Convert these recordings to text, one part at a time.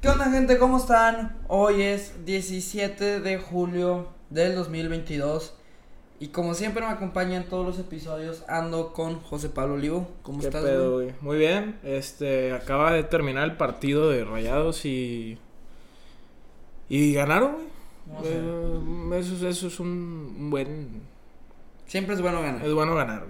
¿Qué onda gente? ¿Cómo están? Hoy es 17 de julio del 2022 y como siempre me acompaña en todos los episodios ando con José Pablo Olivo. ¿Cómo ¿Qué estás? pedo, güey? güey? Muy bien. Este, acaba de terminar el partido de Rayados y. Y ganaron, güey. Eh, eso, eso es un buen. Siempre es bueno ganar. Es bueno ganar.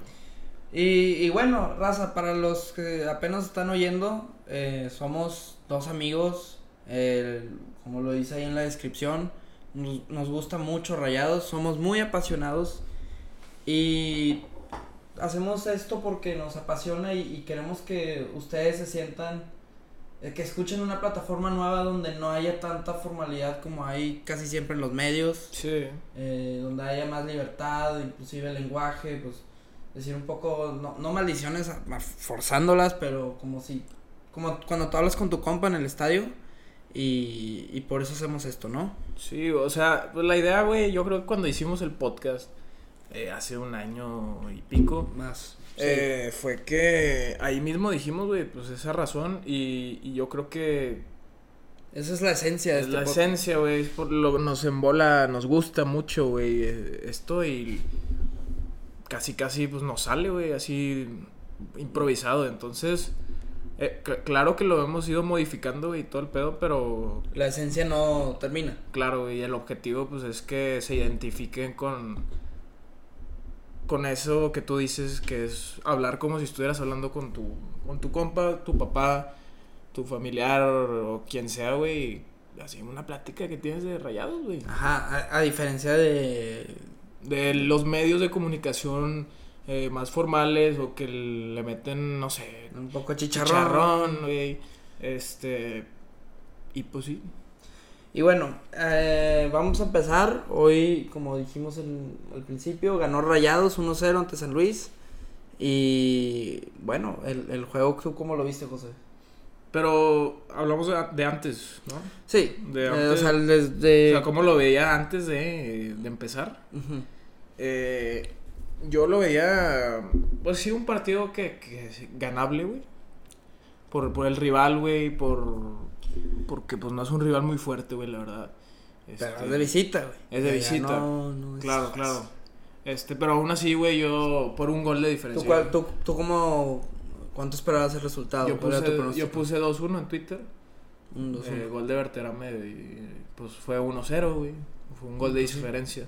Y, y bueno, raza, para los que apenas están oyendo, eh, somos dos amigos, el- como lo dice ahí en la descripción, nos, nos gusta mucho Rayados, somos muy apasionados y hacemos esto porque nos apasiona y, y queremos que ustedes se sientan, que escuchen una plataforma nueva donde no haya tanta formalidad como hay casi siempre en los medios Sí. eh, donde haya más libertad, inclusive el lenguaje, pues decir un poco, no, no maldiciones forzándolas, pero como si, como cuando tú hablas con tu compa en el estadio y, y por eso hacemos esto, ¿no? Sí, o sea, pues la idea, güey, yo creo que cuando hicimos el podcast eh, hace un año y pico. Más. eh, fue que ahí mismo dijimos, güey, pues esa razón y, y yo creo que Esa es la esencia de Es este la podcast. esencia, güey. es por lo nos embola, nos gusta mucho, güey. eh, Esto y casi, casi, pues nos sale, güey, así improvisado. Entonces, eh, cl- claro que lo hemos ido modificando, güey, y todo el pedo, pero La esencia no termina. claro, güey, el objetivo, pues es que se identifiquen con. Con eso que tú dices, que es hablar como si estuvieras hablando con tu, con tu compa, tu papá, tu familiar o, o quien sea, güey. Así una plática que tienes de rayados, güey. Ajá, a, a diferencia de... De los medios de comunicación eh, más formales o que le meten, no sé, Un poco chicharrón. chicharrón, güey. Este. Y pues sí. Y bueno, eh, vamos a empezar. Hoy, como dijimos en- al principio, ganó Rayados 1-0 ante San Luis. Y bueno, el, el juego, ¿tú cómo lo viste, José? Pero hablamos de, de antes, ¿no? Sí, De eh, o antes- sea, desde... O sea, ¿cómo lo veía antes de, de empezar? Eh, yo lo veía, pues sí, un partido que, que ganable, güey. Por, por el rival, güey, por... Porque pues no es un rival muy fuerte, güey, la verdad. Pero Este, es de visita, güey. es de visita. No, no es- Claro, claro. Este, pero aún así, güey, yo por un gol de ¿Tú, diferencia. cuál- tú, tú cómo... ¿Cuánto esperabas el resultado? yo ¿Cuál era tu puse, yo puse 2-1 en Twitter. Un, dos, Eh, uno. gol de Berterame, y, pues fue 1-0, güey. Fue un gol de diferencia.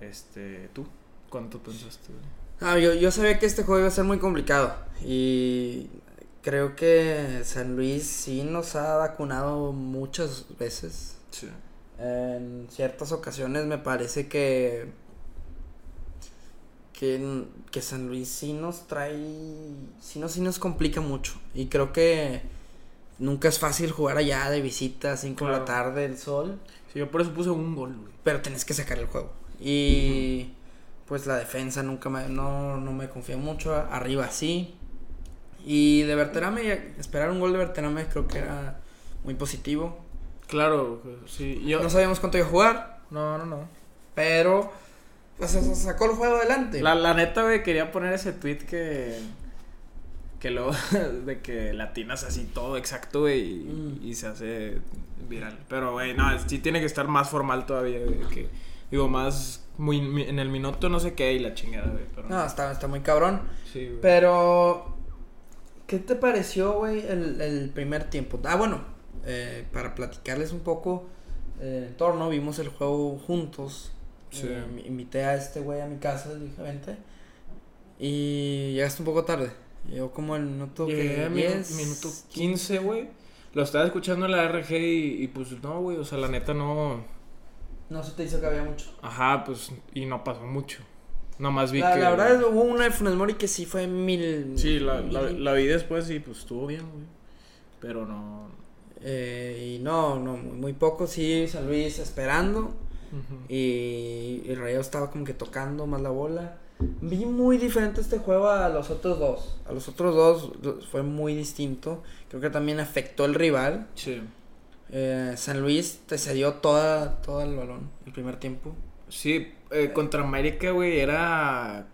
Este, ¿tú? ¿Cuánto pensaste, güey? Ah, yo, yo sabía que este juego iba a ser muy complicado. Y creo que San Luis sí nos ha vacunado muchas veces. Sí. En ciertas ocasiones me parece que que, que San Luis sí nos trae sí nos, sí nos complica mucho y creo que nunca es fácil jugar allá de visita a 5 de la Claro. tarde el sol Sí, yo por eso puse un gol, güey. pero tenés que sacar el juego y pues la defensa nunca me no, no me confía mucho arriba sí y de Berterame esperar un gol de Berterame creo que era muy positivo Claro, sí. Yo... no sabíamos cuánto iba a jugar No, no, no. Pero pues, se sacó el juego adelante. La, la neta, güey, quería poner ese tweet que. Que luego. de que latinas así todo exacto, güey. Y, Mm. y se hace viral. Pero, güey, no, sí tiene que estar más formal todavía, güey. Que, digo, más. Muy, en el minuto no sé qué y la chingada, güey. Pero. No, está, está muy cabrón. Sí, güey. Pero, ¿qué te pareció, güey, el, el primer tiempo? Ah, bueno, eh, para platicarles un poco eh, en torno, vimos el juego juntos. Sí. Eh, invité a este güey a mi casa, le dije, vente. Y llegaste un poco tarde. Llegó como el minuto Llegué que a minu- 10, minuto 15, güey. Lo estaba escuchando en la RG y, y pues no, güey. O sea, la neta no. No se te hizo que había mucho. Ajá, pues. Y no pasó mucho. Nomás vi La, que. la verdad, es, hubo una de Funes Mori que sí fue mil. Sí, la, la, mil- la vi después y pues estuvo bien, güey. Pero no. Eh, y no, no, muy, muy poco, sí, San Luis esperando. Y el Rayo estaba como que tocando más la bola. Vi muy diferente este juego a los otros dos. A los otros dos fue muy distinto. Creo que también afectó el rival. Sí. Eh, San Luis te cedió toda, todo el balón el primer tiempo. Sí, eh, contra América, güey, era...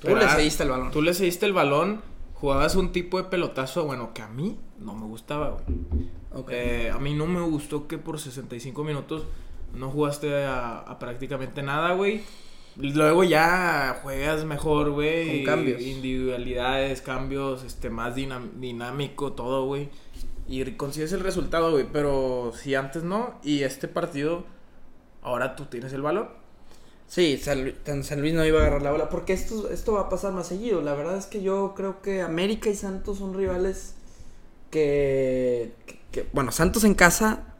Tú le cediste el balón. Tú le cediste el balón, jugabas un tipo de pelotazo, bueno, que a mí no me gustaba, güey. Eh, a mí no me gustó que por 65 minutos no jugaste a, prácticamente nada, güey. Luego ya juegas mejor, güey. Con cambios. Individualidades, cambios, este, más dinámico, todo, güey. Y consigues el resultado, güey. Pero si antes no, y este partido, ahora tú tienes el valor. Sí, San, San Luis no iba a agarrar la bola. Porque esto, esto va a pasar más seguido. La verdad es que yo creo que América y Santos son rivales que, que bueno, Santos en casa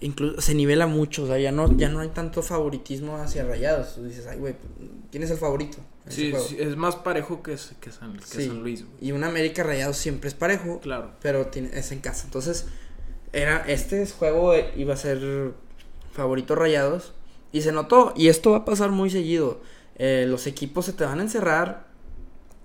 incluso se nivela mucho, o sea, ya no, ya no hay tanto favoritismo hacia Rayados. Tú dices, ay, güey, ¿quién es el favorito? Sí, es más parejo que, que, San, Luis. Y un América Rayados siempre es parejo. Claro. Pero tiene, es en casa. Entonces, era, este juego iba a ser favorito Rayados. Y se notó. Y esto va a pasar muy seguido. Eh, los equipos se te van a encerrar.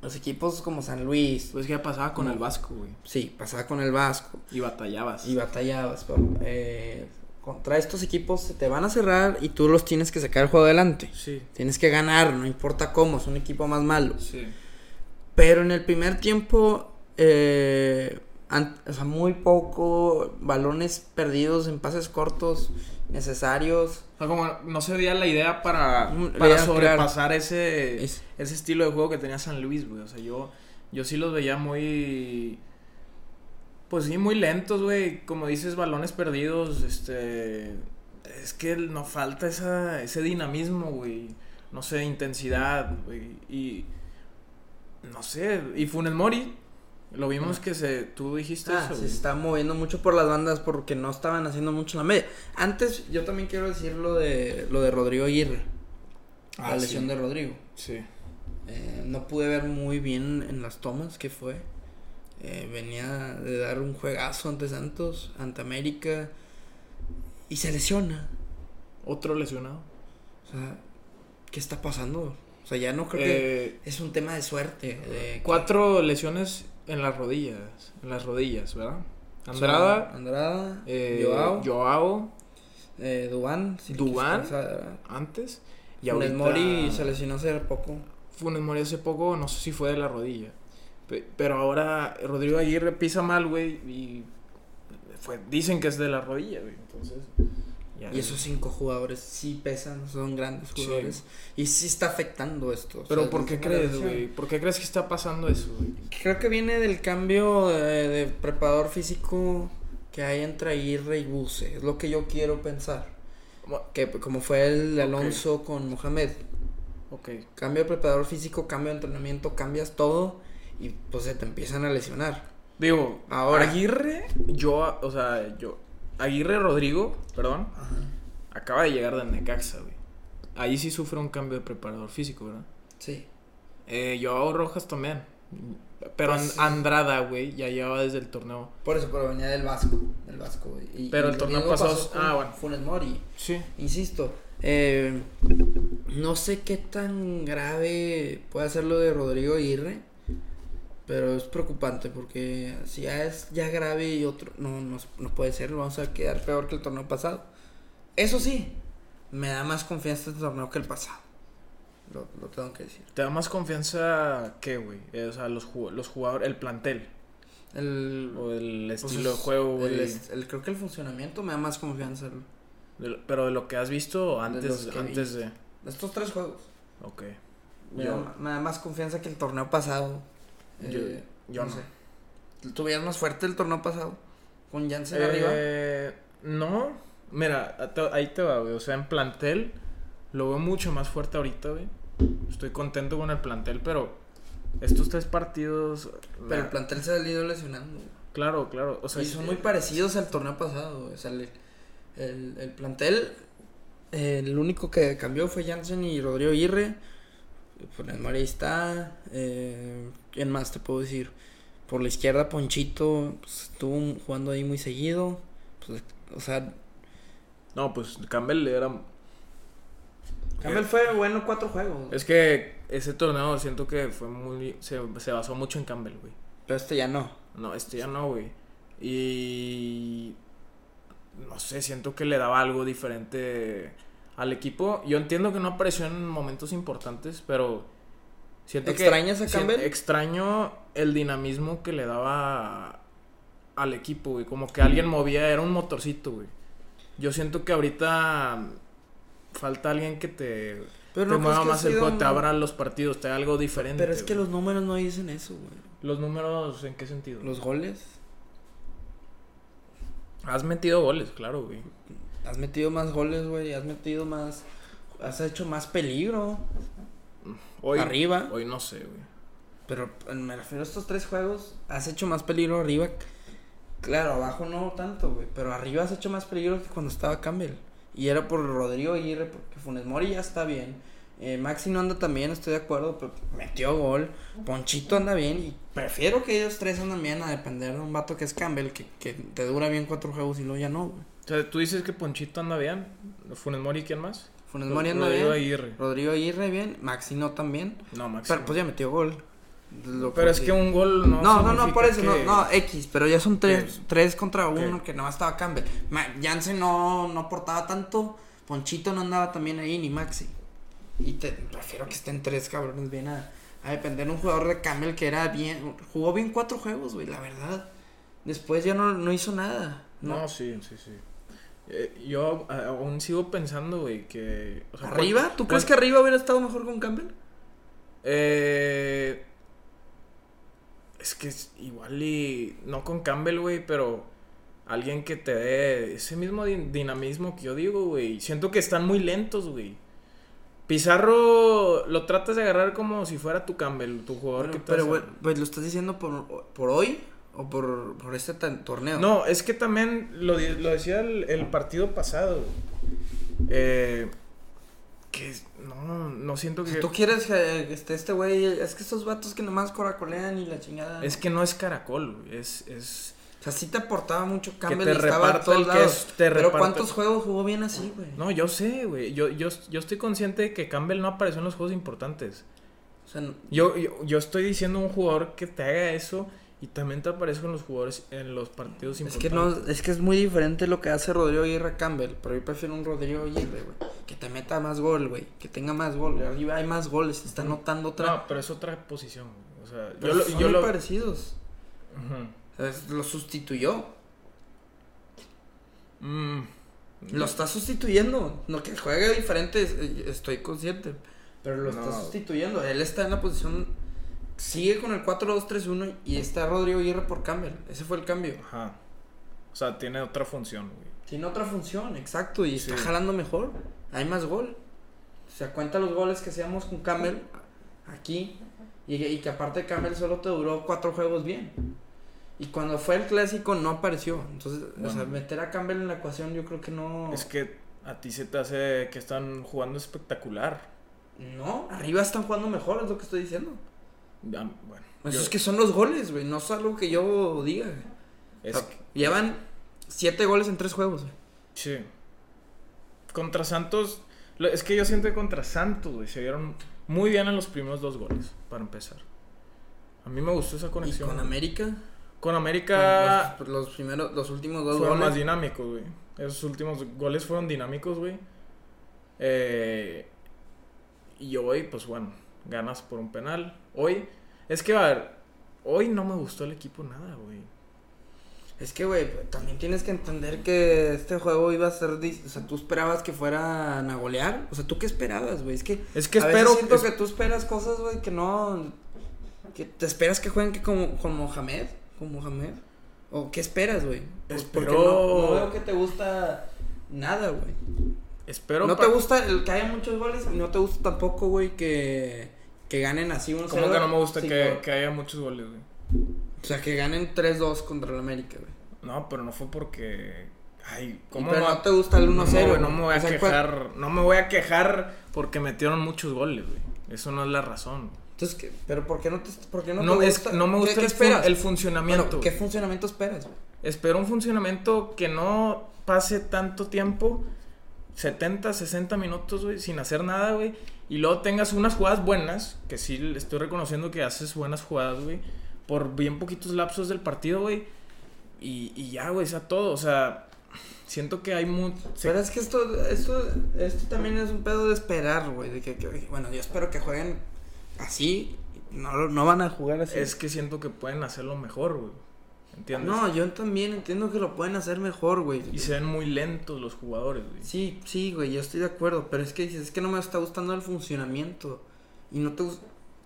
Los equipos como San Luis. Pues ya pasaba con el Vasco, güey. Sí, pasaba con el Vasco. Y batallabas. Y batallabas. Eh, contra estos equipos se te van a cerrar y tú los tienes que sacar el juego adelante. Sí. Tienes que ganar, no importa cómo, es un equipo más malo. Sí. Pero en el primer tiempo, eh, o sea, muy poco, balones perdidos en pases cortos, necesarios. O sea, como no se veía la idea para, para sobrepasar ese, ese estilo de juego que tenía San Luis, güey. O sea, yo, yo sí los veía muy pues sí, muy lentos, güey. Como dices, balones perdidos. Este. Es que no falta esa, ese dinamismo, güey. No sé, intensidad, güey. Y. No sé. Y Funes Mori. Lo vimos que se. Tú dijiste ah, Se está moviendo mucho por las bandas porque no estaban haciendo mucho la media. Antes, yo también quiero decir lo de, lo de Rodrigo Aguirre. la ah, lesión de Rodrigo. Sí. Eh, no pude ver muy bien en las tomas qué fue. Eh, venía de dar un juegazo ante Santos, ante América. Y se lesiona. Otro lesionado. O sea, ¿qué está pasando? O sea, ya no creo que eh, es un tema de suerte. De cuatro lesiones en las rodillas. En las rodillas, ¿verdad? Andrada. Andrada. Eh, Joao. Joao. Eh, Dubán. antes. Y Funes Mori se lesionó hace poco. Funes Mori hace poco, no sé si fue de la rodilla. Pero ahora Rodrigo Aguirre pisa mal, güey, y fue, dicen que es de la rodilla, güey. Entonces, y esos cinco jugadores sí pesan, son grandes jugadores. Y sí está afectando esto. Pero ¿por qué crees, güey? ¿Por qué crees que está pasando eso, güey? Creo que viene del cambio de, preparador físico que hay entre Aguirre y Buse. Es lo que yo quiero pensar. Que como fue el Alonso con Mohamed. Ok. Cambio de preparador físico, cambio de entrenamiento, cambias todo y pues se te empiezan a lesionar. Digo, ahora Aguirre, yo, o sea, yo, Aguirre Rodrigo, perdón, acaba de llegar de Necaxa, güey. Ahí sí sufre un cambio de preparador físico, ¿verdad? Sí. Eh, Joao Rojas también. Pero pues Andrada, güey, ya llevaba desde el torneo. Por eso, pero venía del Vasco. Del Vasco, güey. pero el torneo pasó. ah, bueno. Funes Mori. Sí. Insisto. Eh, no sé qué tan grave puede ser lo de Rodrigo Aguirre. Pero es preocupante porque si ya es ya grave y otro, no, no, no puede ser, vamos a quedar peor que el torneo pasado. Eso sí, me da más confianza este torneo que el pasado. Lo, lo tengo que decir. ¿Te da más confianza qué, güey? Eh, o sea, los, los jugadores, el plantel. El, o el pues estilo de juego, güey. El, creo que el funcionamiento me da más confianza. pero de lo que has visto antes de, antes de... Estos tres juegos. Ok. me da más confianza que el torneo pasado. Eh, yo, no. sé. ¿Tuvieras más fuerte el torneo pasado? ¿Con Janssen arriba? Eh, no. Mira, ahí te va, güey. O sea, en plantel lo veo mucho más fuerte ahorita, güey. Estoy contento con el plantel, pero estos tres partidos. Pero el plantel se ha ido lesionando. Claro, claro. O sea, y son muy parecidos al torneo pasado. O sea, el, el, plantel, el único que cambió fue Jansen y Rodrigo Aguirre. Por el María está. Eh, ¿Quién más te puedo decir? Por la izquierda, Ponchito pues, estuvo jugando ahí muy seguido. Pues, o sea. No, pues Campbell era. Campbell fue bueno cuatro juegos. Es que ese torneo siento que fue muy. Se, se basó mucho en Campbell, güey. Pero este ya no. No, este ya no, güey. Y. no sé, siento que le daba algo diferente al equipo. Yo entiendo que no apareció en momentos importantes, pero siento ¿Extrañas que a Campbell? extraño el dinamismo que le daba al equipo, güey, como que alguien movía, era un motorcito, güey. Yo siento que ahorita falta alguien que te, Pero te no mueva más el juego, te abra los partidos, te haga algo diferente. Pero es que los números no dicen eso, güey. los números, ¿en qué sentido? Los goles. Has metido goles, claro, güey. Has metido más goles, güey. Has metido más. Has hecho más peligro. Hoy, Arriba. Hoy no sé, güey. Pero me refiero a estos tres juegos. Has hecho más peligro arriba. Claro, abajo no tanto, güey. Pero arriba has hecho más peligro que cuando estaba Campbell. Y era por Rodrigo Aguirre, porque Funes Mori ya está bien. Eh, Maxi no anda tan bien, estoy de acuerdo, pero metió gol. Ponchito anda bien. Y prefiero que ellos tres andan bien a depender de un vato que es Campbell, que, que te dura bien cuatro juegos y luego ya no, güey. O sea, tú dices que Ponchito anda bien. Funes Mori, ¿quién más? Funes Mori anda Rodrigo bien. Aguirre. Rodrigo Aguirre bien. Maxi no tan bien. No, Max. Pero pues ya metió gol. Lo Pero es que un gol no. No, no, no, por eso, no, no, X, pero ya son tres, tres contra uno ¿Qué? que nomás estaba Campbell. Jansen no, no aportaba tanto, Ponchito no andaba también ahí, ni Maxi. Y te prefiero que estén tres cabrones bien a, a depender de un jugador de Campbell que era bien, jugó bien cuatro juegos, güey, la verdad. Después ya no, no hizo nada. No, No, sí, sí, sí. Eh, yo aún sigo pensando, güey, que. o sea, ¿Arriba? ¿Tú crees que arriba hubiera estado mejor con Campbell? Eh, es que es igual y. No con Campbell, güey, pero. Alguien que te dé ese mismo din- dinamismo que yo digo, güey. Siento que están muy lentos, güey. Pizarro lo tratas de agarrar como si fuera tu Campbell, tu jugador Bueno, que te pero, güey, pues, ¿lo estás diciendo por, por hoy o por, por este torneo? No, es que también lo, lo decía el, el partido pasado. Eh, que no, no siento que. Si tú quieres que esté este güey, es que estos vatos que nomás coracolean y la chingada. Es que no es caracol, güey, es, es O sea, sí te aportaba mucho Campbell te estaba a todos el lados. te pero ¿cuántos juegos jugó bien así, güey? No, yo sé, güey. Yo, yo, yo estoy consciente de que Campbell no apareció en los juegos importantes. O sea, no- Yo, yo, yo estoy diciendo un jugador que te haga eso y también te aparezco en los jugadores en los partidos es que importantes. no, es que es muy diferente lo que hace Rodrigo Aguirre Campbell, pero yo prefiero un Rodrigo Aguirre, güey, que te meta más gol, güey, que tenga más gol, arriba hay más goles, está anotando otra. No, pero es otra posición. güey. O sea, Pero yo lo, son yo muy lo- parecidos. Es- lo sustituyó. Mm. Lo está sustituyendo. No que juegue diferente, es- estoy consciente. Pero lo está sustituyendo. Él está en la posición. Sigue con el 4-2-3-1 y está Rodrigo Aguirre por Campbell. Ese fue el cambio. Ajá. O sea, tiene otra función, güey. Tiene otra función, exacto. Y está jalando mejor. Hay más gol. O sea, cuenta los goles que hacíamos con Campbell aquí. Y, y que aparte Campbell solo te duró cuatro juegos bien. Y cuando fue el clásico no apareció. Entonces, o sea, meter a Campbell en la ecuación yo creo que no. Es que a ti se te hace que están jugando espectacular. No, arriba están jugando mejor, es lo que estoy diciendo. Ah, Bueno, Pues yo- es que son los goles, güey. No es algo que yo diga. güey. es O sea, que- llevan siete goles en tres juegos, güey. sí. Contra Santos, es que yo siento que contra Santos, güey, se vieron muy bien en los primeros dos goles, para empezar. A mí me gustó esa Y conexión. con América. Con América Los, los primeros, los últimos dos fueron goles. más dinámicos, güey. Esos últimos goles fueron dinámicos, güey. Eh, y hoy, pues bueno, ganas por un penal. Hoy, es que, a ver, hoy no me gustó el equipo nada, güey. Es que, güey, también tienes que entender que este juego iba a ser. O sea, tú esperabas que fueran a golear. O sea, ¿tú qué esperabas, güey? Es que. Es que a veces espero siento es- que tú esperas cosas, güey, que no. Que te esperas que jueguen que como, con Mohamed. Con Mohamed. ¿O qué esperas, güey? Pues porque Espero- no, no veo que te gusta nada, güey. Espero no pa- te gusta el que haya muchos goles y no te gusta tampoco, güey, que, que ganen así uno Como que no me gusta que, que haya muchos goles, güey. O sea, que ganen 3-2 contra el América, güey. No, pero no fue porque. Ay, ¿cómo Pero no te gusta el 1-0. No, no me voy a O sea, quejar. No me voy a quejar porque metieron muchos goles, güey. Eso no es la razón. Entonces, ¿qué? ¿pero por qué no te, por qué no No, te es- gusta? no me ¿Qué- gusta qué el, fun- esperas? el funcionamiento. Bueno, ¿Qué funcionamiento esperas, güey? Espero un funcionamiento que no pase tanto tiempo, 70, 60 minutos, güey, sin hacer nada, güey. Y luego tengas unas jugadas buenas, que sí le estoy reconociendo que haces buenas jugadas, güey, por bien poquitos lapsos del partido, güey. Y, y ya, güey, sea todo. O sea, siento que hay mucho... Pero es que esto, esto, esto también es un pedo de esperar, güey. De que, que- bueno, yo espero que jueguen así. No, no van a jugar así. Es que siento que pueden hacerlo mejor, güey. ¿Entiendes? no, yo también entiendo que lo pueden hacer mejor, güey. Y se ven muy lentos los jugadores, güey. Sí, sí, güey, yo estoy de acuerdo. Pero es que dices, es que no me está gustando el funcionamiento. Y no te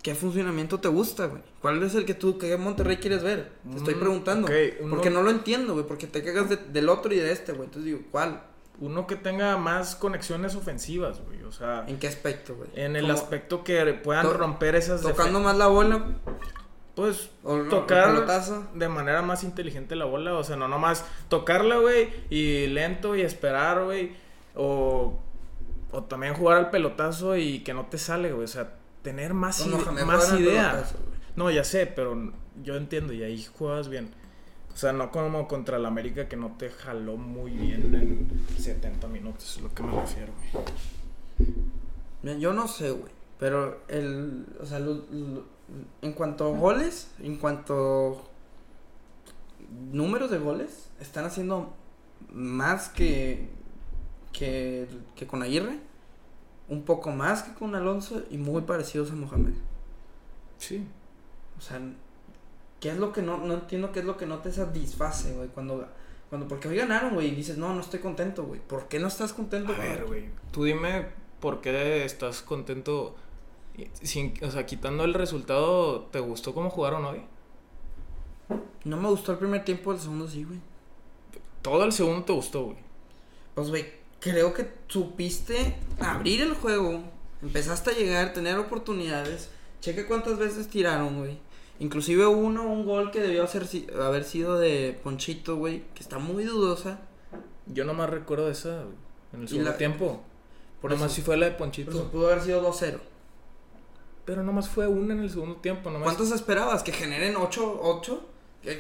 ¿Qué funcionamiento te gusta, güey? ¿Cuál es el que tú, que Monterrey quieres ver? Te estoy Mm, preguntando. uno- Porque no lo entiendo, güey. Porque te cagas de- del otro y de este, güey. Entonces digo, ¿cuál? Uno que tenga más conexiones ofensivas, güey. O sea, ¿En qué aspecto, güey? en el aspecto que puedan To- romper esas Tocando más la bola. Pues O tocar de manera más inteligente la bola, o sea, no nomás tocarla, güey, y lento y esperar, güey, o, o también jugar al pelotazo y que no te sale, güey, o sea, tener más, No, ide- más idea. pelotazo. No, ya sé, pero yo entiendo y ahí juegas bien. O sea, no como contra el América que no te jaló muy bien en 70 minutos, es lo que me refiero, güey. Yo no sé, güey. Pero el. O sea, lo- lo- en cuanto a goles, en cuanto números de goles, están haciendo más que. que, que con Aguirre. Un poco más que con Alonso y muy parecidos a Mohamed. Sí. O sea, ¿qué es lo que no, no entiendo qué es lo que no te satisface, güey? Cuando, cuando, porque hoy ganaron, güey, y dices, no, no estoy contento, güey. ¿Por qué no estás contento? A ver, güey, tú dime por qué estás contento, sin, o sea, quitando el resultado, ¿te gustó cómo jugaron hoy? No me gustó el primer tiempo, el segundo sí, güey. Todo el segundo te gustó, güey. Pues, güey, creo que supiste abrir el juego. Empezaste a llegar, tener oportunidades. Cheque cuántas veces tiraron, güey. Inclusive uno, un gol que debió hacer, haber sido de Ponchito, güey. Que está muy dudosa. Yo nomás recuerdo esa, güey, en el segundo la- tiempo. Por nomás eso- si fue la de Por eso Ponchito. pudo haber sido 2-0. Pero nomás fue una en el segundo tiempo, nomás. ¿Cuántos esperabas? ¿Que generen 8, 8?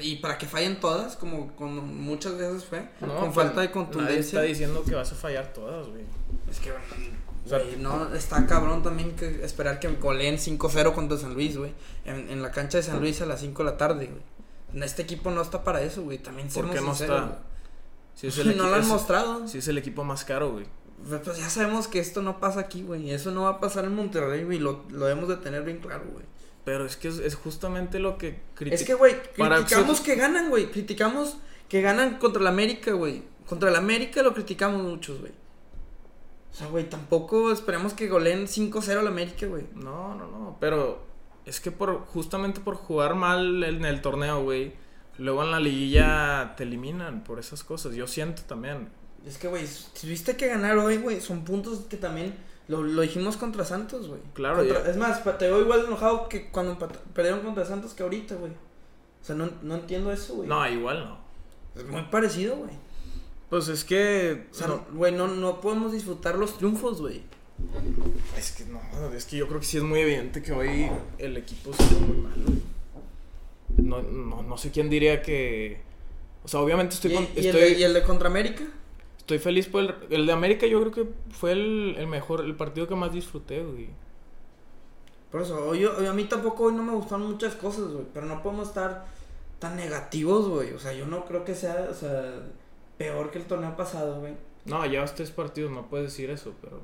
Y para que fallen todas, como, como muchas veces fue. No, con pues, falta de Nadie contundencia. está diciendo que vas a fallar todas, güey. Es que, O sea, güey, no, está cabrón también que esperar que goleen 5-0 contra San Luis, güey. En, en la cancha de San Luis a las 5 de la tarde, güey. Este equipo no está para eso, güey. También ¿Por seamos qué no sinceros, está? Si es güey. el no lo han mostrado. si es el equipo más caro, güey. Pues ya sabemos que esto no pasa aquí, güey. Eso no va a pasar en Monterrey, güey. Lo, lo debemos de tener bien claro, güey. Pero es que es, es justamente lo que criti- Es que, güey, criticamos que ganan, güey. Criticamos que ganan contra el América, güey. Contra el América lo criticamos muchos, güey. O sea, güey, tampoco esperamos que goleen 5-0 al América, güey. No, no, no, pero es que por justamente por jugar mal en el torneo, güey, luego en la liguilla te eliminan por esas cosas. Yo siento también. Es que, güey, si viste que ganar hoy, güey, son puntos que también lo, lo dijimos contra Santos, güey. Claro, Contra-. Es más, te veo igual enojado que cuando perdieron contra Santos que ahorita, güey. O sea, no, no entiendo eso, güey. No, igual no. Es muy parecido, güey. Pues es que O sea, no, güey, no, no podemos disfrutar los triunfos, güey. es que no, es que yo creo que sí es muy evidente que hoy el equipo se muy mal, güey. No, no, no sé quién diría que o sea, obviamente estoy ¿Y, con- y el de, ¿Y el de contra América? Estoy feliz por el, el de América, yo creo que fue el, el mejor, el partido que más disfruté, güey. Por eso, hoy, hoy a mí tampoco hoy no me gustaron muchas cosas, güey. Pero no podemos estar tan negativos, güey. O sea, yo no creo que sea, o sea, peor que el torneo pasado, güey. No, llevas tres partidos, no puedes decir eso, pero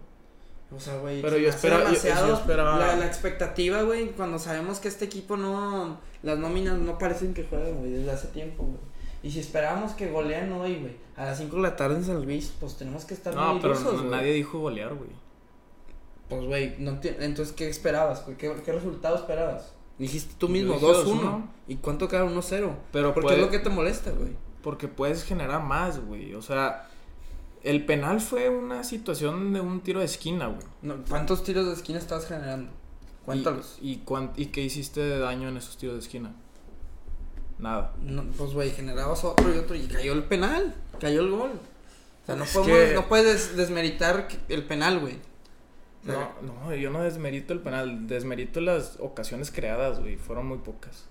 O sea, güey. Pero yo espera- yo- yo esperaba- La, la expectativa, güey, cuando sabemos que este equipo no. Las nóminas no parecen que juegan, güey, desde hace tiempo, güey. Y si esperábamos que golean hoy, güey, a las 5 de la tarde en San Luis, pues tenemos que estar No, muy pero ilusos, no- güey. nadie dijo golear, güey. Pues, güey, no entonces, ¿qué esperabas, güey? ¿Qué, ¿Qué resultado esperabas? Dijiste tú Yo mismo, dije 2-1. 2-1. ¿Y cuánto queda 1-0? Pero Porque puede- es lo que te molesta, güey. Porque puedes generar más, güey. O sea, el penal fue una situación de un tiro de esquina, güey. No, ¿Cuántos tiros de esquina estás generando? Cuéntalos. ¿Y, y, cuán- ¿Y qué hiciste de daño en esos tiros de esquina? Nada. No, pues, güey, generabas otro y otro y cayó el penal, cayó el gol. O sea, no, Es podemos, que- no puedes desmeritar que- el penal, güey. O sea, No, no, yo no desmerito el penal, desmerito las ocasiones creadas, güey. Fueron muy pocas.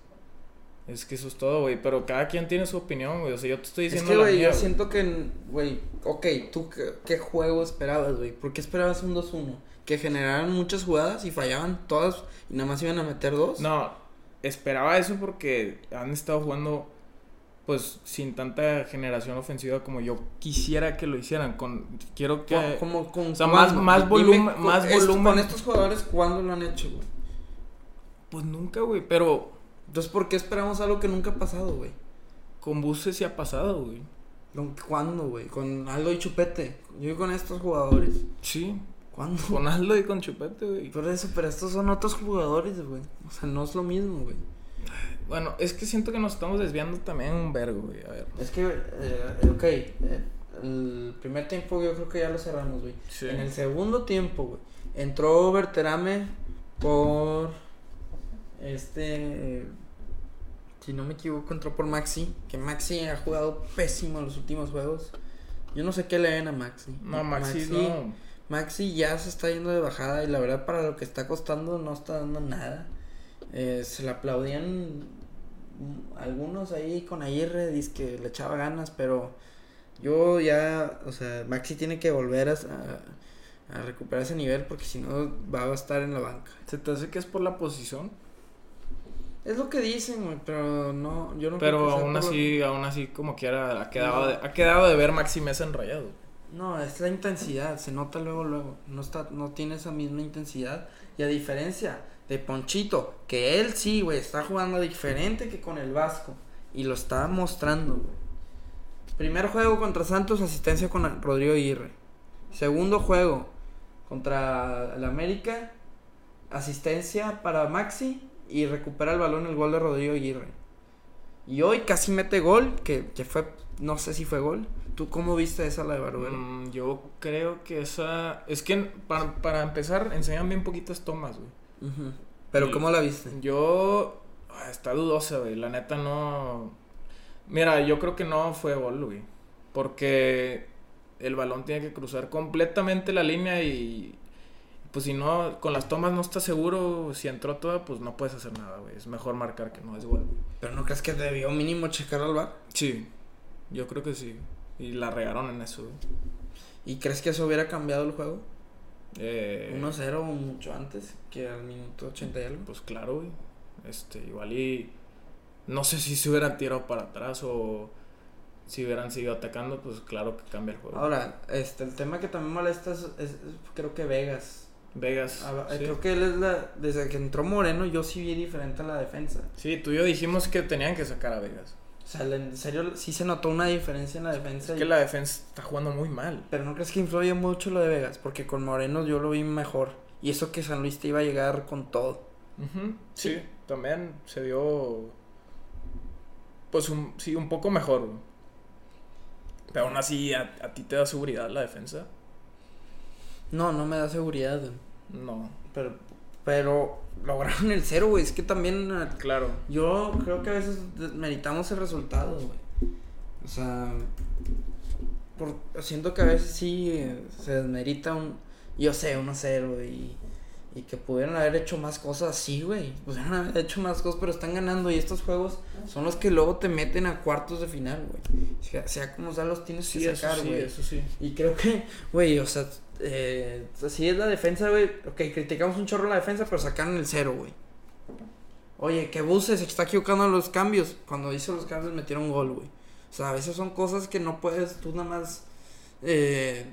Es que eso es todo, güey. Pero cada quien tiene su opinión, güey. O sea, yo te estoy Es diciendo que, la güey, yo güey. siento que, güey, ok, ¿tú qué, qué juego esperabas, güey? ¿Por qué esperabas un 2-1? Que generaran muchas jugadas y fallaban todas y nada más iban a meter dos. No, esperaba eso porque han estado jugando pues sin tanta generación ofensiva como yo quisiera que lo hicieran. Con, quiero que. Como, con o sea, más, más volumen. Más esto- volumen. Con estos jugadores, ¿cuándo lo han hecho, güey? Pues nunca, güey. Pero Entonces, ¿por qué esperamos algo que nunca ha pasado, güey? con buses sí ha pasado, güey. ¿Con- ¿Cuándo, güey? Con Aldo y Chupete. Yo con estos jugadores. Sí. ¿Cuándo? Con Aldo y con Chupete, güey. Por eso, pero estos son otros jugadores, güey. O sea, no es lo mismo, güey. Bueno, es que siento que nos estamos desviando también un vergo, güey. A ver. Es que, eh, ok, eh, el primer tiempo yo creo que ya lo cerramos, güey. Sí. En el segundo tiempo, güey, entró Berterame por este, eh, si no me equivoco, entró por Maxi, que Maxi ha jugado pésimo en los últimos juegos. Yo no sé qué le ven a Maxi. No, Maxi, no. Maxi ya se está yendo de bajada y la verdad para lo que está costando no está dando nada. Eh, se le aplaudían algunos ahí con Aguirre, dice que le echaba ganas, pero yo ya, o sea, Maxi tiene que volver a, a- a recuperar ese nivel porque si no va a estar en la banca. ¿Se te hace que es por la posición? Es lo que dicen, güey, pero no, yo no creo Pero que sea aún por lo- así, aún así, como quiera, ha quedado, No. de, ha quedado de ver Maxi Mesa enrayado. No, es la intensidad, se nota luego, luego. No está, no tiene esa misma intensidad. Y a diferencia de Ponchito, que él sí, güey, está jugando diferente que con el Vasco. Y lo está mostrando, güey. Primer juego contra Santos, asistencia con Rodrigo Aguirre. Segundo juego contra el América, asistencia para Maxi y recupera el balón el gol de Rodrigo Aguirre. Y hoy casi mete gol, que, que fue, no sé si fue gol. ¿Tú cómo viste esa la de Baruero? Mm, yo creo que esa. Es que para, para empezar, enseñan bien poquitas tomas, güey. Pero Y- ¿cómo la viste? Yo. ah, Está dudosa, güey. La neta no. Mira, yo creo que no fue gol, güey. Porque el balón tiene que cruzar completamente la línea y. Pues si no, con las tomas no estás seguro si entró toda, pues no puedes hacer nada, güey. Es mejor marcar que no es gol. ¿Pero no crees que debió mínimo checar al bar? Sí, yo creo que sí. Y la regaron en eso, güey. ¿Y crees que eso hubiera cambiado el juego? Eh, 1-0 o mucho antes que al minuto 80 y algo. Pues claro, güey. Este, igual y. No sé si se hubieran tirado para atrás o si hubieran seguido atacando, pues claro que cambia el juego. Ahora, este, el tema que también molesta es, es- es- creo que Vegas. Vegas. Ah, sí. Creo que él es la... Desde que entró Moreno yo sí vi diferente en la defensa. Sí, tú y yo dijimos que tenían que sacar a Vegas. O sea, en serio sí se notó una diferencia en la defensa. Es y- que la defensa está jugando muy mal. Pero no crees que influye mucho lo de Vegas, porque con Moreno yo lo vi mejor. Y eso que San Luis te iba a llegar con todo. Ujú, sí. también se dio. Pues un, sí, un poco mejor. Pero aún así, ¿a, a ti te da seguridad la defensa? No, no me da seguridad. No. Pero, pero lograron el cero, güey. Es que también eh, Claro. yo creo que a veces meritamos el resultado, güey. O sea, por, siento que a veces sí eh, se desmerita un, yo sé, 1-0 y, y que pudieron haber hecho más cosas, sí, güey. Pudieron haber hecho más cosas, pero están ganando y estos juegos son los que luego te meten a cuartos de final, güey. Sea, sea como sea, los tienes Sí, que eso sacar, sí, güey. eso sí. Y creo que, güey, o sea, eh, así es la defensa, güey. Ok, criticamos un chorro la defensa, pero sacaron el cero, güey. Oye, que Buses se está equivocando en los cambios. Cuando hizo los cambios metieron un gol, güey. O sea, a veces son cosas que no puedes tú nada más, eh,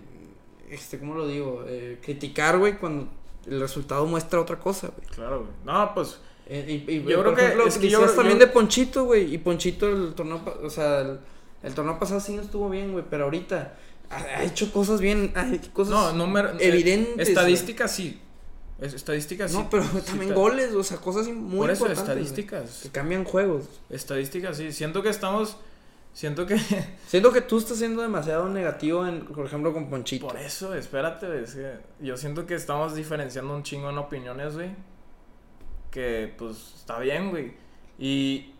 este, ¿cómo lo digo? Eh, criticar, güey, cuando el resultado muestra otra cosa, güey. Claro, güey. No, pues. Eh, y, y, Yo creo que es que yo- también yo- de Ponchito, güey. Y Ponchito el torneo, o sea, el, el torneo pasado sí no estuvo bien, güey. Pero ahorita ha, ha hecho cosas bien, ha hecho cosas No, número. evidentes. Estadísticas sí. Es, estadísticas sí. No, pero sí también goles, o sea, cosas muy Por eso, importantes, estadísticas. Que cambian juegos. Estadísticas sí. Siento que estamos. Siento que. Siento que tú estás siendo demasiado negativo, en, por ejemplo, con Ponchito. Por eso, espérate, es que yo siento que estamos diferenciando un chingo en opiniones, güey. Que pues está bien, güey. Y.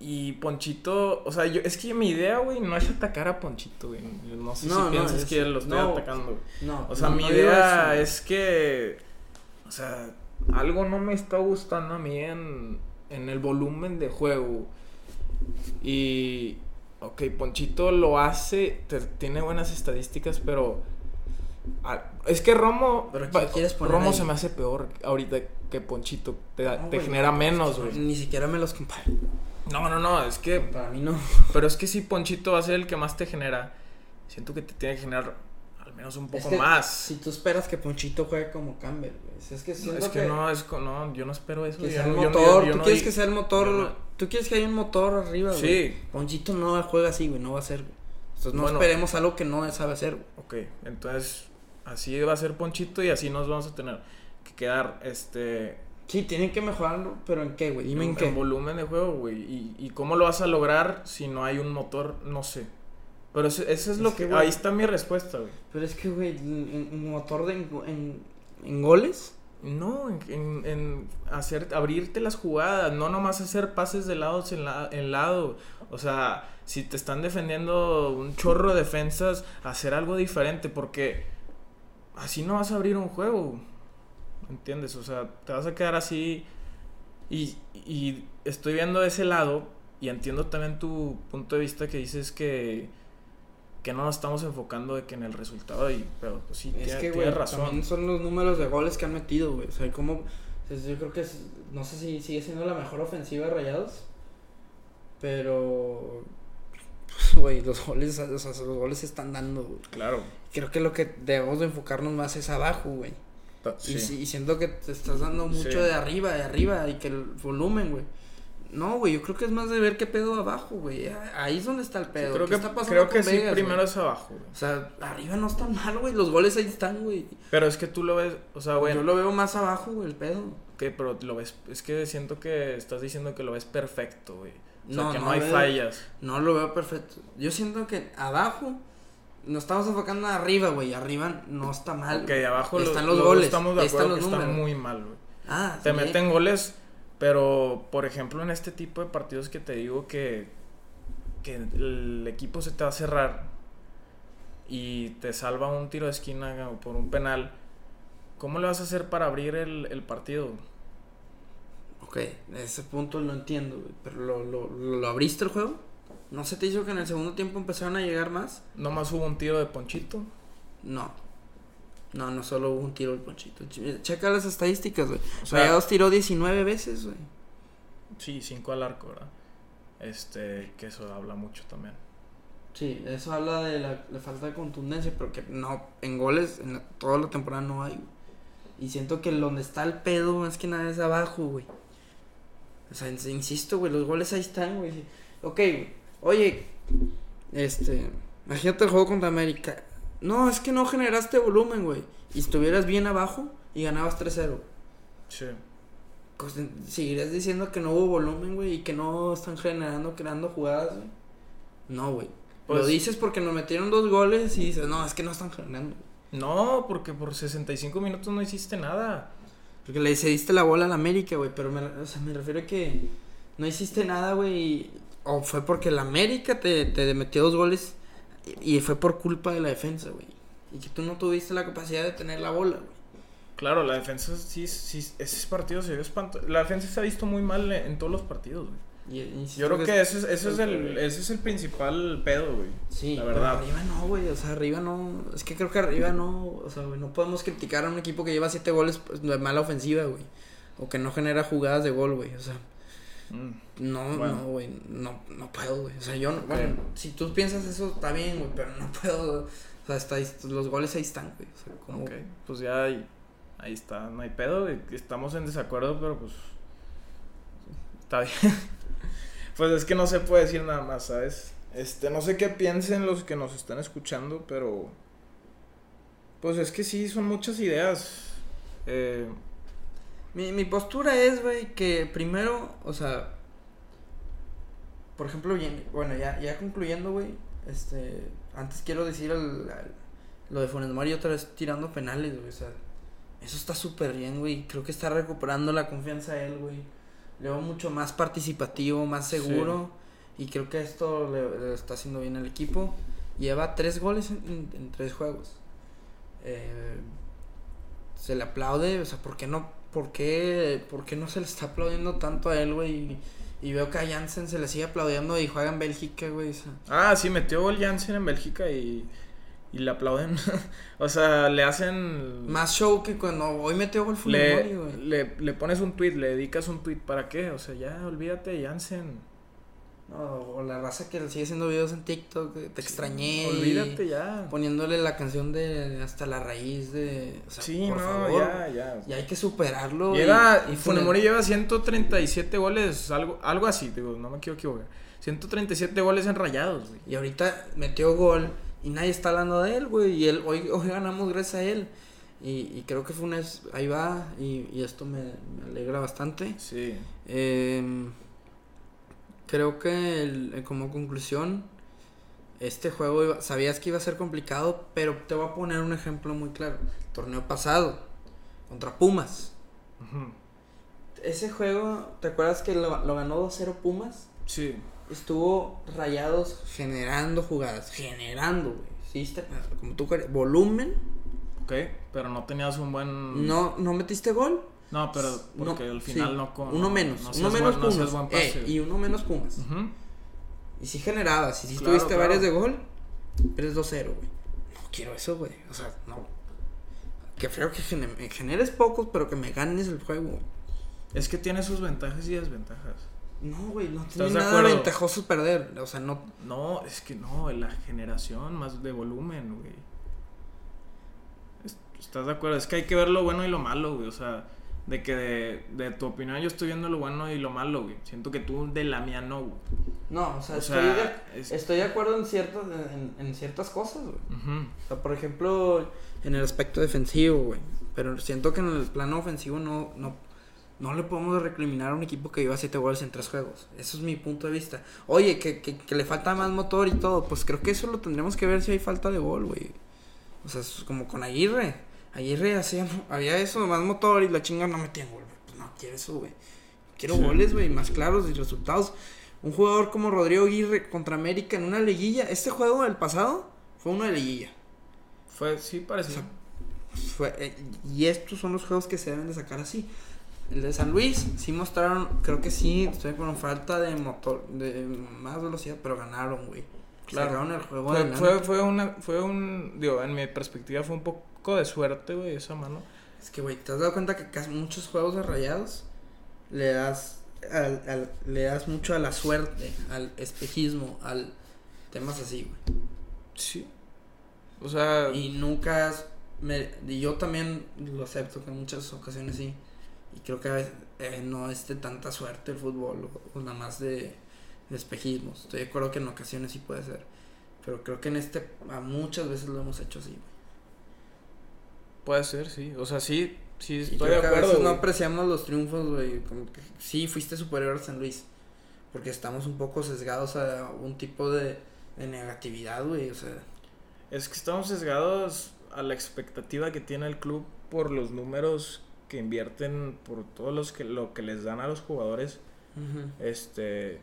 Y Ponchito, o sea, yo, es que mi idea, güey, no es atacar a Ponchito, güey. No sé No, si no, piensas es- que lo estoy no. atacando, güey. No, O sea, mi idea es que. O sea, algo no me está gustando a mí en, en el volumen de juego. Y. Ok, Ponchito lo hace, te- tiene buenas estadísticas, pero. ah, es que Romo. ¿Pero qué pa- quieres poner Romo ahí? se me hace peor ahorita que Ponchito. Te, No, genera no, menos, güey. Ni siquiera me los comparo. No, no, no, es que. Para mí no. Pero es que si Ponchito va a ser el que más te genera, siento que te tiene que generar menos un poco Es que más. Si tú esperas que Ponchito juegue como Campbell, güey. Es que No, siento es que, no, es no, yo no espero eso. que sea el no- no- motor. tú no quieres que sea el motor. no- Tú quieres que haya un motor arriba, güey. Sí. Ponchito no juega así, güey. No va a ser, güey. Entonces no Bueno. esperemos algo que no sabe hacer, güey. Ok, entonces así va a ser Ponchito y así nos vamos a tener que quedar, este, Sí, tienen que mejorarlo, pero ¿en qué, güey? Dime en, en, qué. en volumen de juego, güey. Y, y cómo lo vas a lograr si no hay un motor, no sé. Pero eso, eso es, Es lo que, ahí está mi respuesta, güey. Pero es que, güey, en motor de en, en, en goles. No, en, en, en hacer, abrirte las jugadas, no nomás hacer pases de lados en, la, en lado. O sea, si te están defendiendo un chorro de defensas, hacer algo diferente, porque así no vas a abrir un juego. ¿Entiendes? O sea, te vas a quedar así. Y, y estoy viendo ese lado y entiendo también tu punto de vista que dices que, que no nos estamos enfocando de que en el resultado. Y, pero pues sí, Es que, güey, razón. también son los números de goles que han metido, güey. O sea, como... Yo creo que es... No sé si sigue siendo la mejor ofensiva de Rayados. Pero... pues, Güey, los goles, o sea, los goles se están dando, güey. Claro. Creo que lo que debemos de enfocarnos más es abajo, güey. Y, Sí. si- y siento que te estás dando mucho Sí. de arriba, de arriba, y que el volumen, güey. No, güey, yo creo que es más de ver qué pedo abajo, güey. Ahí es donde está el Sí, pedo. creo ¿Qué que, está pasando creo que con sí, primero güey? es abajo, güey. O sea, arriba no está mal, güey. Los goles ahí están, güey. Pero es que tú lo ves, o sea, güey, Yo lo veo más abajo, güey, el pedo. que, pero lo ves, es que siento que estás diciendo que lo ves perfecto, güey. O sea, No, que no, no hay veo- fallas. No lo veo perfecto. Yo siento que abajo nos estamos enfocando arriba, güey. Arriba no está mal. Ok, abajo están lo- los lo- goles. estamos de están acuerdo los que está muy mal, güey. Ah, Te sí. meten goles, pero por ejemplo en este tipo de partidos que te digo que, que el equipo se te va a cerrar y te salva un tiro de esquina por un penal, ¿cómo le vas a hacer para abrir el, el partido? Ok, ese punto lo entiendo, güey. Pero lo, lo, lo abriste el juego. ¿No se te hizo que en el segundo tiempo empezaron a llegar más? Nomás hubo un tiro de Ponchito. No. No, no solo hubo un tiro del ponchito. Ch- Checa las estadísticas, güey. O sea- Rayados tiró 19 veces, güey. Sí, cinco al arco, ¿verdad? Este, que eso habla mucho también. Sí, eso habla de la, la falta de contundencia, pero que no, en goles, en la- toda la temporada no hay, güey. Y siento que donde está el pedo más que nada es abajo, güey. O sea, ins- insisto, güey, los goles ahí están, güey. Ok, güey. Oye, este, imagínate el juego contra América. No, es que no generaste volumen, güey. Y estuvieras bien abajo y ganabas 3-0. Sí. Pues, ¿Seguirías diciendo que no hubo volumen, güey? Y que no están generando, creando jugadas, güey. No, güey. Pues- Lo dices porque nos metieron dos goles y dices, no, es que no están generando. No, porque por 65 minutos no hiciste nada. Porque le cediste la bola al América, güey. Pero me, o sea, me refiero a que no hiciste nada, güey. O fue porque el América te, te metió dos goles y, fue por culpa de la defensa, güey. Y que tú no tuviste la capacidad de tener la bola, güey. Claro, la defensa sí, sí, ese partido se vio espantoso. La defensa se ha visto muy mal en, todos los partidos, güey. Y- Yo creo que ese es, ese es el- el, ese es el principal pedo, güey. Sí, la pero verdad. arriba no, güey. O sea, arriba no. Es que creo que arriba no. O sea, güey, no podemos criticar a un equipo que lleva siete goles pues, de mala ofensiva, güey. O que no genera jugadas de gol, güey. O sea, Mm. no, Bueno. no, güey. No, no puedo, güey. O sea, yo, no- bueno, si tú piensas eso, está bien, güey. Pero no puedo. O sea, está, ahí- los goles ahí están, güey. O sea, como. Ok, pues ya ahí, ahí está, no hay pedo, güey. estamos en desacuerdo, pero pues está bien. pues es que no se puede decir nada más, ¿sabes? Este, no sé qué piensen los que nos están escuchando, pero pues es que sí, son muchas ideas. Eh, Mi, mi postura es, güey, que primero, o sea, por ejemplo, y- bueno, ya, ya concluyendo, güey, este, antes quiero decir al- al- lo de Funes Mori otra vez tirando penales, güey, o sea, eso está súper bien, güey, creo que está recuperando la confianza a él, güey, le veo mucho más participativo, más seguro, y creo que esto le, le está haciendo bien al equipo, lleva tres goles en, en- en tres juegos, eh, se le aplaude, o sea, ¿por qué no, por qué, por qué no se le está aplaudiendo tanto a él, güey? Y, y veo que a Jansen se le sigue aplaudiendo y juega en Bélgica, güey. o sea, ah, sí, metió gol Jansen en Bélgica y, y le aplauden. o sea, le hacen... más show que cuando hoy metió gol Funes le, Mori, güey. le, le pones un tweet, le dedicas un tweet, ¿para qué? O sea, ya olvídate de Jansen. No, o la raza que sigue haciendo videos en TikTok, de te extrañé. y Olvídate ya. Poniéndole la canción de hasta la raíz de. O sea, Sí, por no, favor. ya, ya. Y hay que superarlo. y- Lleva, y, Funes Mori lleva 137 goles, algo, algo así, digo, no me quiero equivocar. 137 goles en rayados, güey. Y ahorita metió gol y nadie está hablando de él, güey. Y él, hoy, hoy ganamos gracias a él. Y, y creo que Funes ahí va y, y esto me, me alegra bastante. Sí. Em, creo que el- eh, como conclusión, este juego iba- sabías que iba a ser complicado, pero te voy a poner un ejemplo muy claro. Torneo pasado, contra Pumas. Ese juego, ¿te acuerdas que lo, lo ganó 2-0 Pumas? Sí. Estuvo rayados generando jugadas, generando, güey. Sí, como tú querías, volumen. Ok, pero no tenías un buen... No, no metiste gol. No, pero porque No, al final sí, no... con- Uno no- menos, no uno seas menos buen- no Pumas. Eh, y uno menos Pumas. Y si generabas, y si Claro, tuviste claro. varias de gol, eres 2-0, güey. No quiero eso, güey. O sea, no. Que feo que gene- me generes pocos, pero que me ganes el juego. Es que tiene sus ventajas y desventajas. No, güey, no ¿Estás tiene nada acuerdo? ventajoso perder. O sea, no. No, es que no, la generación más de volumen, güey. Es- ¿Estás de acuerdo? Es que hay que ver lo bueno y lo malo, güey. O sea, de que de, de tu opinión yo estoy viendo lo bueno y lo malo, güey. Siento que tú de la mía no, güey. No, o sea, O estoy, sea, de, es- estoy de acuerdo en ciertas, en, en ciertas cosas, güey. O sea, por ejemplo, en el aspecto defensivo, güey. Pero siento que en el plano ofensivo no, no, no le podemos recriminar a un equipo que lleva 7 goles en 3 juegos. Eso es mi punto de vista. Oye, que, que, que le falta más motor y todo. Pues creo que eso lo tendremos que ver si hay falta de gol, güey. O sea, es como con Aguirre. Aguirre hacía, había eso, más motor y la chinga no metía gol. Pues no quiero eso, güey. Quiero Sí. goles, güey, más claros y resultados. Un jugador como Rodrigo Aguirre contra América en una liguilla. Este juego, el pasado, fue una liguilla. Fue, sí, parece. O sea, Fue- eh, y estos son los juegos que se deben de sacar así. El de San Luis sí mostraron, creo que sí, estoy con falta de motor, de más velocidad, pero ganaron, güey. Claro. Sacaron el juego fue, adelante. fue, fue una, fue un, digo, en mi perspectiva fue un poco de suerte, güey, esa mano. Es que, güey, ¿te has dado cuenta que casi muchos juegos de rayados le das, al, al- le das mucho a la suerte, al espejismo, al temas así, güey? Sí. O sea, Y nunca has- me- y yo también lo acepto que en muchas ocasiones sí. Y creo que a veces, eh, no es de tanta suerte el fútbol, o, o nada más de, de espejismos. Estoy de acuerdo que en ocasiones sí puede ser. Pero creo que en este, a muchas veces lo hemos hecho así. güey. Puede ser, sí. O sea, sí, sí, estoy de que a acuerdo. veces no apreciamos los triunfos, güey. Como que sí, fuiste superior a San Luis. Porque estamos un poco sesgados a un tipo de, de negatividad, güey. O sea, Es que estamos sesgados a la expectativa que tiene el club por los números que invierten, por todos los que lo que les dan a los jugadores. Este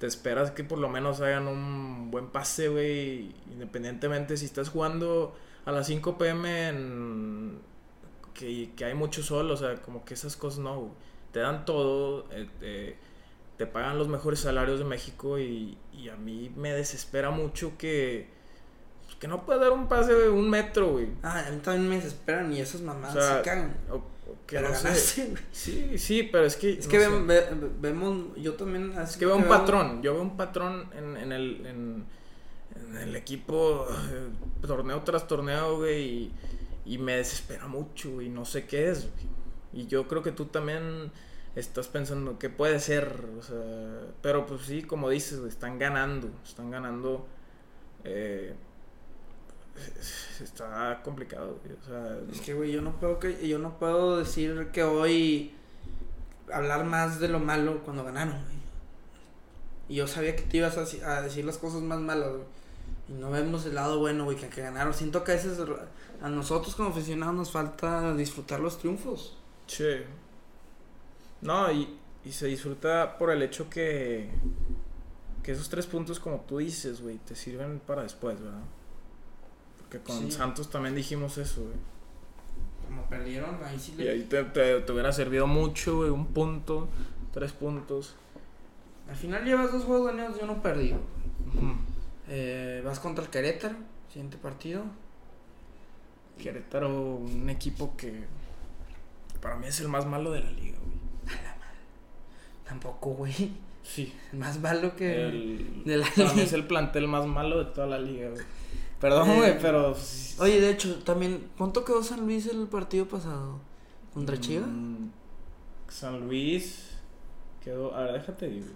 te esperas que por lo menos hagan un buen pase, güey, independientemente si estás jugando a las 5 pm en que, que hay mucho sol, o sea, como que esas cosas no, güey. te dan todo, eh, eh, te pagan los mejores salarios de México y, y a mí me desespera mucho que pues, que no puedas dar un pase de un metro, güey. Ah, a mí también me desesperan y esas mamadas O sea, se cagan. O- que Pero no ganaste, güey. Sí, sí, pero es que Es no que ve- vemos, yo también... Es que veo un patrón, yo veo un patrón en, en el, en, en el equipo, eh, torneo tras torneo, güey, y, y me desespera mucho, y no sé qué es, güey. Y yo creo que tú también estás pensando que puede ser, o sea, pero pues sí, como dices, están ganando, están ganando, eh, está complicado, güey, o sea, Es que, güey, yo no puedo que, yo no puedo decir que hoy hablar más de lo malo cuando ganaron, güey. Y yo sabía que te ibas a, a decir las cosas más malas, güey. Y no vemos el lado bueno, güey, que, que ganaron. Siento que a veces a nosotros como aficionados nos falta disfrutar los triunfos. Sí. No, y, y se disfruta por el hecho que, que esos tres puntos, como tú dices, güey, te sirven para después, ¿verdad? Porque con Sí. Santos también dijimos eso, güey. Como perdieron, ahí sí Y le... ahí te, te- te hubiera servido mucho, güey, un punto, tres puntos. Al final llevas dos juegos ganados y uno perdido. Eh, vas contra el Querétaro, siguiente partido. Querétaro, un equipo que para mí es el más malo de la liga, güey. Tampoco, güey. Sí. Más malo que El, de la para mí liga. es el plantel más malo de toda la liga, güey. Perdón, Eh, güey, pero. Oye, de hecho, también, ¿cuánto quedó San Luis el partido pasado? ¿Contra Chivas? Mm, San Luis quedó. A ver, déjate digo.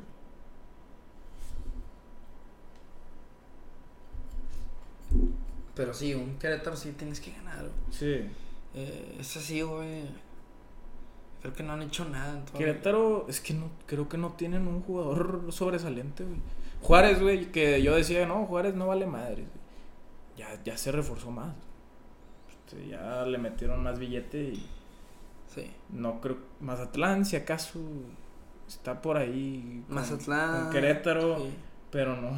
Pero sí, un Querétaro sí tienes que ganar. güey. Sí. Eh, es así, güey. Creo que no han hecho nada. en Querétaro, es que no, creo que no tienen un jugador sobresaliente, güey. Juárez, güey, que yo decía, no, Juárez no vale madre. Ya, ya se reforzó más. Ya le metieron más billete y Sí. no creo. Mazatlán, si acaso, está por ahí. con- Mazatlán. Con Querétaro, sí. pero no.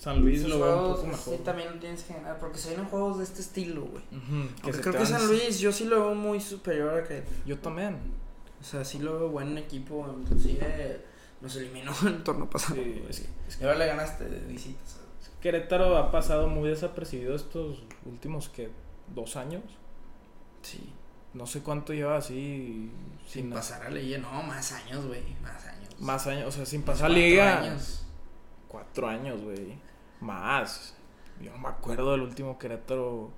San Luis Esos lo veo un poco mejor. Sí, también lo tienes que ganar. Porque se vienen juegos de este estilo, güey. Se creo que San Luis, yo sí lo veo muy superior a Querétaro. Yo también. O sea, sí lo veo buen equipo. Inclusive nos eliminó en el torneo pasado. Sí, es, es Y ahora le ganaste de visitas. Querétaro ha pasado muy desapercibido estos últimos que dos años. Sí. No sé cuánto lleva así Sin sin pasar a ley. No, más años, güey. Más años. más años, o sea, sin pasar liga. años. Cuatro años, güey. Más. Yo no me acuerdo del último Querétaro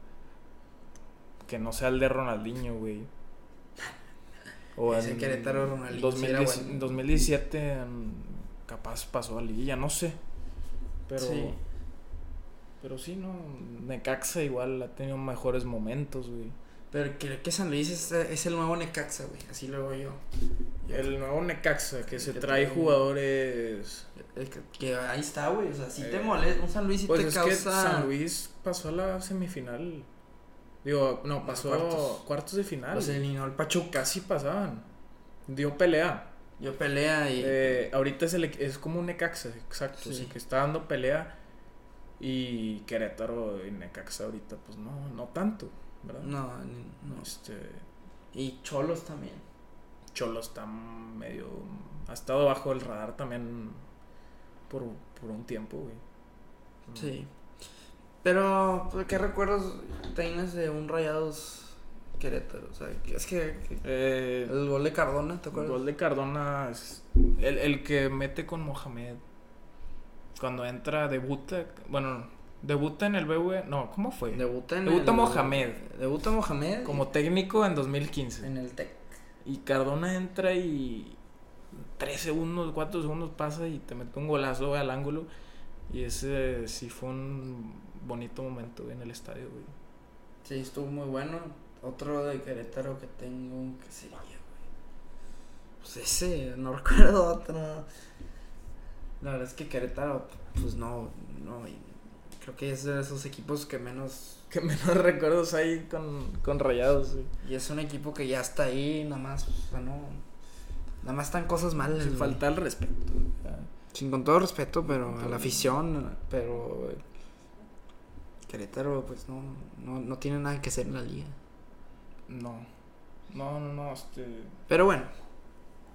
que no sea el de Ronaldinho, güey. O Ese Querétaro Ronaldinho sí era 2010 bueno. 2017 en- capaz pasó a liguilla, no sé. Pero Sí. pero sí, no, Necaxa igual ha tenido mejores momentos, güey. Pero creo que San Luis es, es el nuevo Necaxa, güey. Así lo veo yo. El nuevo Necaxa que se Que trae jugadores que, que ahí está, güey. O sea, si te Eh, molesta. Un San Luis sí Pues te es causa. que San Luis pasó a la semifinal. Digo, no, pasó cuartos. cuartos, de final. Los eliminó el Pachuca. Casi pasaban. Dio pelea. Yo pelea y. Eh, ahorita es, el, es como un Necaxa, exacto. Sí. Sí. que está dando pelea. Y Querétaro y Necaxa ahorita, pues no, no tanto, ¿verdad? no, ni- no. Este, Y Cholos también. Cholo está medio. Ha estado bajo el radar también por, por un tiempo, güey. Sí. Pero, pues, ¿qué recuerdos tienes de un Rayados Querétaro? O sea, es que, que Eh, el gol de Cardona, ¿te El acuerdas? gol de Cardona es el, el que mete con Mohamed. Cuando entra, debuta. Bueno, debuta en el BV. No, ¿cómo fue? Debuta en Debuta el- Mohamed. Debuta Mohamed. Como técnico en 2015. en el TEC. Y Cardona entra y. Tres segundos, cuatro segundos pasa y te mete un golazo güey, al ángulo. Y ese sí fue un bonito momento güey, en el estadio, güey. Sí, estuvo muy bueno. Otro de Querétaro que tengo, ¿qué sería, güey? Pues ese, no recuerdo otro. La verdad es que Querétaro, pues no, no. Creo que es de esos equipos que menos. Que menos recuerdos hay con, con rayados. Y es un equipo que ya está ahí, nada más, o sea, no. Nada más están cosas malas. Sin falta el respeto. Sin con todo respeto, pero a la afición, pero. eh, Querétaro, pues no, no, no tiene nada que hacer en la liga. No. No, no, no, este. Pero bueno,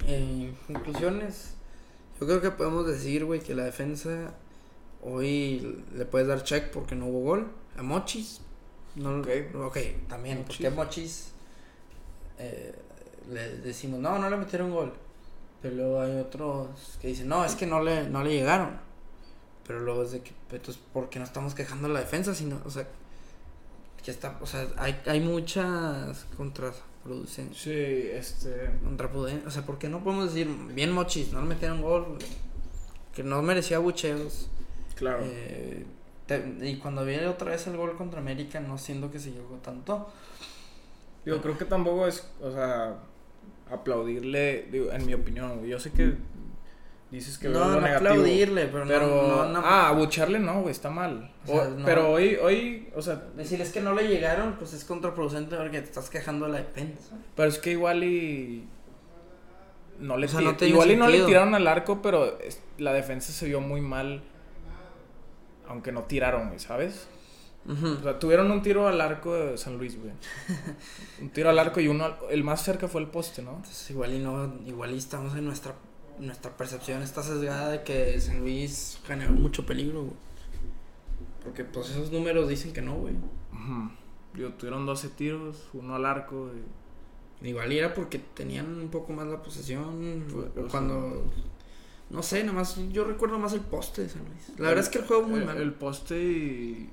en conclusiones, yo creo que podemos decir, güey, que la defensa hoy le puedes dar check porque no hubo gol. A Mochis, no, Ok. ok, también, Mochis. porque a Mochis eh, le decimos, no, no le metieron gol. Pero luego hay otros que dicen, no, es que no le, no le llegaron. Pero luego es de que, entonces, ¿por qué no estamos quejando la defensa? Sino, o sea, que está, o sea, hay, hay muchas contraproducencias. Sí, este. O sea, ¿por qué no podemos decir bien mochis? No le metieron gol. Que no merecía bucheos. Claro. Eh, te- y cuando viene otra vez el gol contra América, no siento que se llegó tanto. Digo, creo que tampoco es, o sea, aplaudirle, digo, en mi opinión. Yo sé que dices que no, lo no negativo. aplaudirle, pero, Pero, no, no, no- ah, abucharle no, güey, está mal. O sea, O-. Pero hoy, hoy, o sea, Decirles que no le llegaron, pues es contraproducente porque te estás quejando de la defensa. pero es que igual y no le O sea, igual y no le tiraron al arco, pero la defensa se vio muy mal aunque no tiraron, güey, ¿sabes? O sea, tuvieron un tiro al arco de San Luis, güey. un tiro al arco y uno, al- el más cerca fue el poste, ¿no? Entonces igual y no, igual y estamos en nuestra, nuestra percepción está sesgada de que San Luis generó mucho peligro, güey. Porque pues esos números dicen que no, güey. Ujú. Digo, tuvieron 12 tiros, uno al arco. y- Igual y era porque tenían un poco más la posesión. Cuando. No sé, nada más yo recuerdo más el poste de San Luis. La verdad es que el juego muy el, mal. El poste y.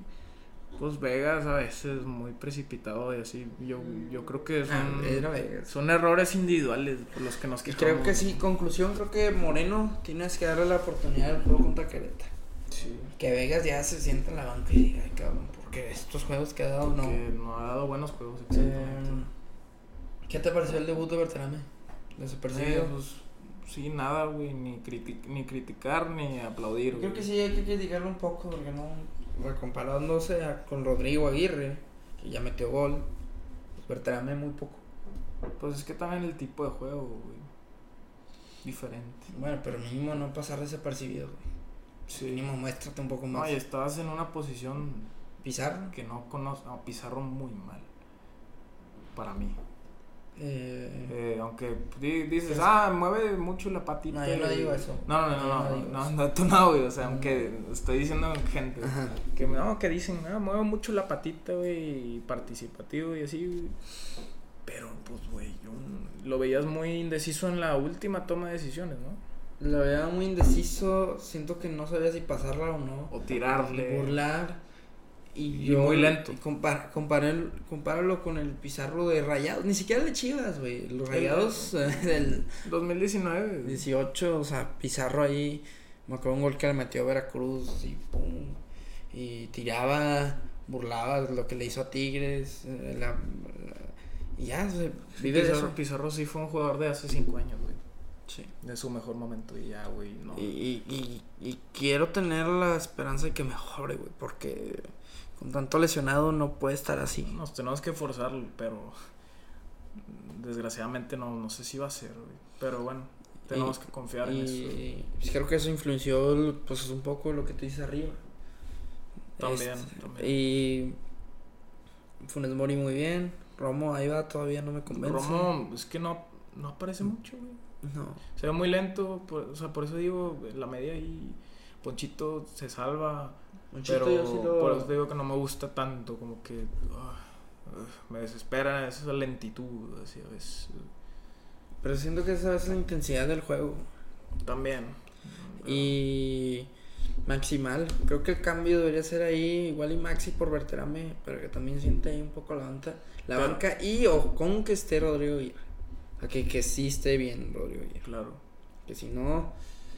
Pues Vegas a veces muy precipitado y así. Yo, yo creo que son, Ah, era Vegas. son errores individuales por los que nos quejamos. creo que sí, conclusión, creo que Moreno tienes que darle la oportunidad del juego contra Querétaro. Sí. Que Vegas ya se sienta en la banca y diga, cabrón, porque estos juegos que ha dado no. No ha dado buenos juegos, Eh, exactamente. ¿Qué te pareció el debut de Berterame? Desapercibido. Eh, pues, sí, nada, güey. Ni, criti- ni criticar ni aplaudir. Creo güey. que sí hay que criticarlo un poco porque no, bueno, comparándose a- con Rodrigo Aguirre, que ya metió gol, pues Berterame muy poco. Pues es que también el tipo de juego, güey. Diferente. Bueno, pero mínimo no pasar desapercibido, güey. Sí. Mínimo muéstrate un poco No, más. y estabas en una posición Pizarro. que no conozco. No, Pizarro muy mal. Para mí. Eh, Eh, aunque di- dices, ah, mueve mucho la patita. no, yo no digo eso. No, no, no, no, digo no, eso. no, tú no, güey. O sea, No. aunque estoy diciendo gente. Ajá. Que no, que dicen, ah, mueve mucho la patita, güey, y participativo y así, güey. Pero, pues, güey, yo lo veías muy indeciso en la última toma de decisiones, ¿no? Lo veía muy indeciso, siento que no sabía si pasarla o no. O tirarle. burlar. Y, Y yo muy lento. y compar- comparé- compáralo con el Pizarro de Rayados, ni siquiera de Chivas, güey. Los Rayados eh, del 2019. güey. 18, o sea, Pizarro ahí, me acuerdo un gol que le metió a Veracruz y pum, y tiraba, burlaba lo que le hizo a Tigres, eh, la- la- y ya, o sea, vive de Pizarro, eso. Pizarro sí fue un jugador de hace cinco años, güey. Sí. De su mejor momento y ya, güey, no. Y, y, y, y quiero tener la esperanza de que mejore, güey, porque con tanto lesionado no puede estar así. Nos tenemos que forzarlo, pero desgraciadamente no, no sé si va a ser. Pero bueno, tenemos Y- que confiar en eso. Y pues, creo que eso influenció pues un poco lo que te dice arriba. También, Este, también. Y Funes Mori muy bien. Romo ahí va, todavía no me convence. Romo, es que no, no aparece mucho, güey. No. Se ve muy lento, por- o sea, por eso digo, la media y Ponchito se salva. Monchito pero yo sí lo- por eso digo que no me gusta tanto, como que ah, me desespera esa lentitud, así a veces. Pero siento que esa es la intensidad del juego. También. Y Maximal, creo que el cambio debería ser ahí, igual y Maxi por Berterame, pero que también siente ahí un poco la banca, la Pero- banca y o con que esté Rodrigo Aguirre. Sea, que, que sí esté bien Rodrigo Aguirre. Claro. Que si no,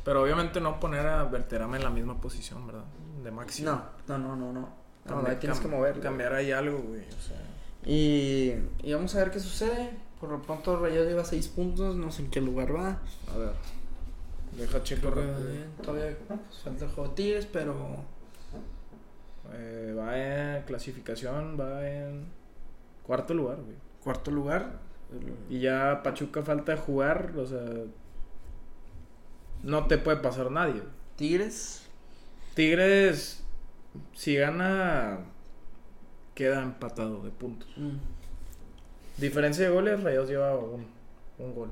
Pero obviamente no poner a Berterame en la misma posición, ¿verdad? De máximo. no, no, no, no, no. No, Cambi- ahí tienes que mover. Cambiar ahí algo, güey. O sea. Y, y vamos a ver qué sucede. Por lo pronto Rayados lleva 6 puntos, no sé en qué lugar va. A ver. Deja checo bien, Todavía pues, falta el juego de Tigres, pero Eh, va en clasificación, va en cuarto lugar, güey. cuarto lugar. Y ya Pachuca falta jugar, o sea. No te puede pasar nadie. Tigres. Tigres, si gana, queda empatado de puntos. mm, Diferencia de goles, Rayos lleva un, un gol.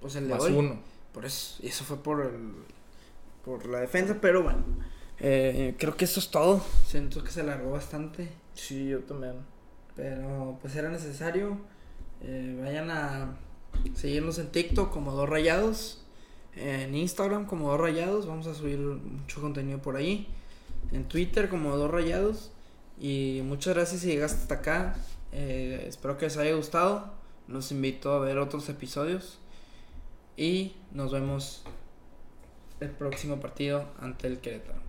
Pues el de Más hoy. uno. Por eso, y eso fue por el, por la defensa, pero bueno. eh, creo que eso es todo. Siento que se alargó bastante, Sí, yo también. pero pues era necesario. Eh, vayan a seguirnos en TikTok como Dos Rayados, en Instagram como Dos Rayados, vamos a subir mucho contenido por ahí, en Twitter como Dos Rayados. Y muchas gracias si llegaste hasta acá. Eh, espero que les haya gustado. Los invito a ver otros episodios. Y nos vemos el próximo partido ante el Querétaro.